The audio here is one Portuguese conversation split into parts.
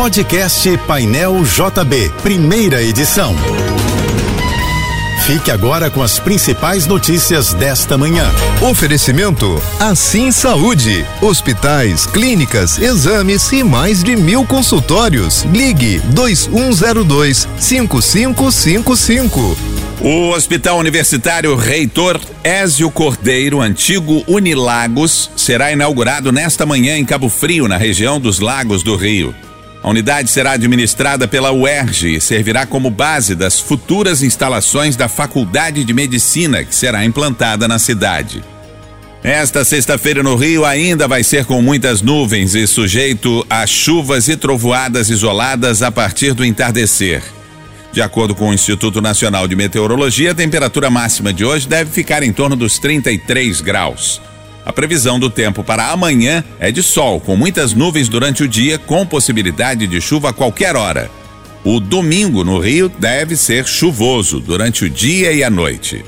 Podcast Painel JB, primeira edição. Fique agora com as principais notícias desta manhã. Oferecimento Assim Saúde. Hospitais, clínicas, exames e mais de mil consultórios. Ligue 2102 5555. O Hospital Universitário Reitor Ézio Cordeiro, antigo Unilagos, será inaugurado nesta manhã em Cabo Frio, na região dos Lagos do Rio. A unidade será administrada pela UERJ e servirá como base das futuras instalações da Faculdade de Medicina que será implantada na cidade. Esta sexta-feira no Rio ainda vai ser com muitas nuvens e sujeito a chuvas e trovoadas isoladas a partir do entardecer. De acordo com o Instituto Nacional de Meteorologia, a temperatura máxima de hoje deve ficar em torno dos 33 graus. A previsão do tempo para amanhã é de sol, com muitas nuvens durante o dia, com possibilidade de chuva a qualquer hora. O domingo no Rio deve ser chuvoso durante o dia e a noite.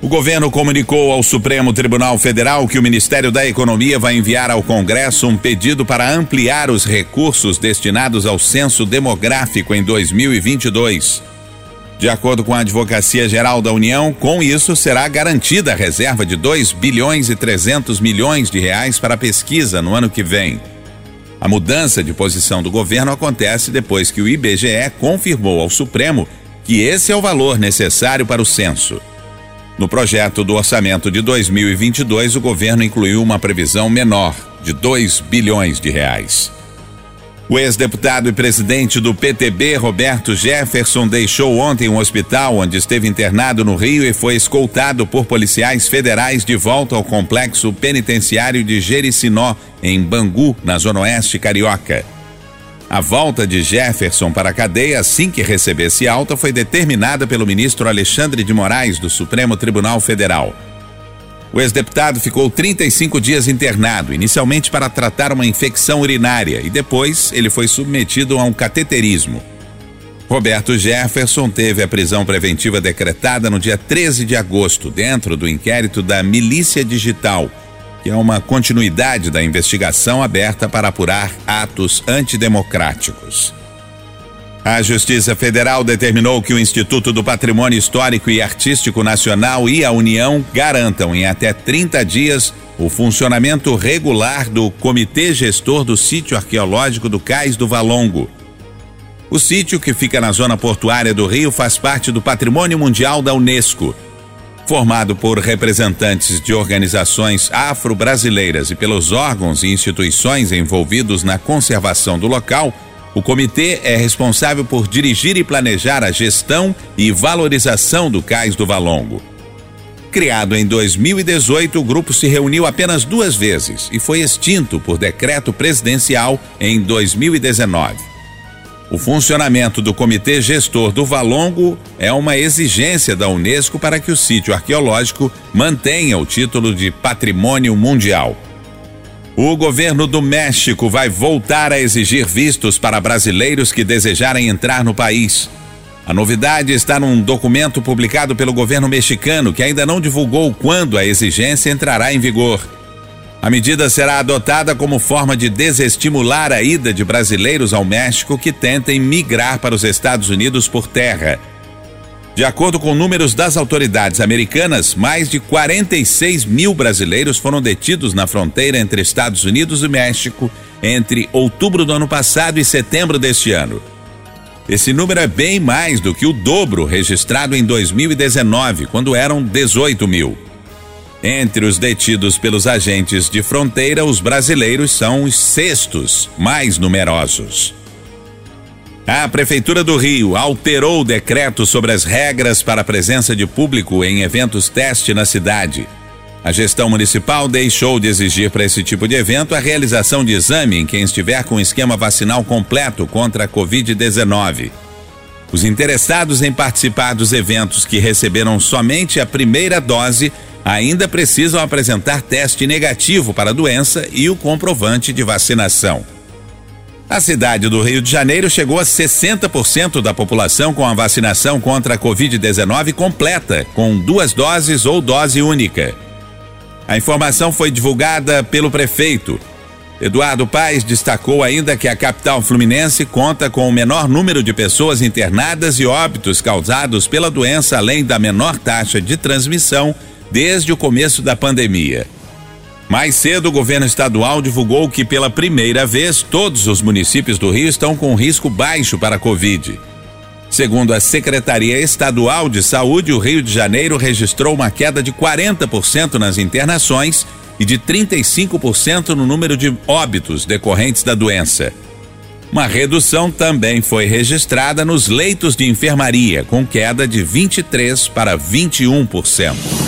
O governo comunicou ao Supremo Tribunal Federal que o Ministério da Economia vai enviar ao Congresso um pedido para ampliar os recursos destinados ao censo demográfico em 2022. De acordo com a Advocacia Geral da União, com isso será garantida a reserva de 2 bilhões e 300 milhões de reais para a pesquisa no ano que vem. A mudança de posição do governo acontece depois que o IBGE confirmou ao Supremo que esse é o valor necessário para o censo. No projeto do orçamento de 2022, o governo incluiu uma previsão menor, de 2 bilhões de reais. O ex-deputado e presidente do PTB, Roberto Jefferson, deixou ontem um hospital onde esteve internado no Rio e foi escoltado por policiais federais de volta ao complexo penitenciário de Jericinó, em Bangu, na Zona Oeste Carioca. A volta de Jefferson para a cadeia assim que recebesse alta foi determinada pelo ministro Alexandre de Moraes, do Supremo Tribunal Federal. O ex-deputado ficou 35 dias internado, inicialmente para tratar uma infecção urinária, e depois ele foi submetido a um cateterismo. Roberto Jefferson teve a prisão preventiva decretada no dia 13 de agosto, dentro do inquérito da Milícia Digital, que é uma continuidade da investigação aberta para apurar atos antidemocráticos. A Justiça Federal determinou que o Instituto do Patrimônio Histórico e Artístico Nacional e a União garantam em até 30 dias o funcionamento regular do Comitê Gestor do Sítio Arqueológico do Cais do Valongo. O sítio, que fica na zona portuária do Rio, faz parte do Patrimônio Mundial da Unesco. Formado por representantes de organizações afro-brasileiras e pelos órgãos e instituições envolvidos na conservação do local, o comitê é responsável por dirigir e planejar a gestão e valorização do Cais do Valongo. Criado em 2018, o grupo se reuniu apenas duas vezes e foi extinto por decreto presidencial em 2019. O funcionamento do Comitê Gestor do Valongo é uma exigência da Unesco para que o sítio arqueológico mantenha o título de Patrimônio Mundial. O governo do México vai voltar a exigir vistos para brasileiros que desejarem entrar no país. A novidade está num documento publicado pelo governo mexicano, que ainda não divulgou quando a exigência entrará em vigor. A medida será adotada como forma de desestimular a ida de brasileiros ao México que tentem migrar para os Estados Unidos por terra. De acordo com números das autoridades americanas, mais de 46 mil brasileiros foram detidos na fronteira entre Estados Unidos e México entre outubro do ano passado e setembro deste ano. Esse número é bem mais do que o dobro registrado em 2019, quando eram 18 mil. Entre os detidos pelos agentes de fronteira, os brasileiros são os sextos mais numerosos. A Prefeitura do Rio alterou o decreto sobre as regras para a presença de público em eventos teste na cidade. A gestão municipal deixou de exigir para esse tipo de evento a realização de exame em quem estiver com esquema vacinal completo contra a Covid-19. Os interessados em participar dos eventos que receberam somente a primeira dose ainda precisam apresentar teste negativo para a doença e o comprovante de vacinação. A cidade do Rio de Janeiro chegou a 60% da população com a vacinação contra a Covid-19 completa, com duas doses ou dose única. A informação foi divulgada pelo prefeito. Eduardo Paes destacou ainda que a capital fluminense conta com o menor número de pessoas internadas e óbitos causados pela doença, além da menor taxa de transmissão desde o começo da pandemia. Mais cedo, o governo estadual divulgou que, pela primeira vez, todos os municípios do Rio estão com risco baixo para a Covid. Segundo a Secretaria Estadual de Saúde, o Rio de Janeiro registrou uma queda de 40% nas internações e de 35% no número de óbitos decorrentes da doença. Uma redução também foi registrada nos leitos de enfermaria, com queda de 23 para 21%.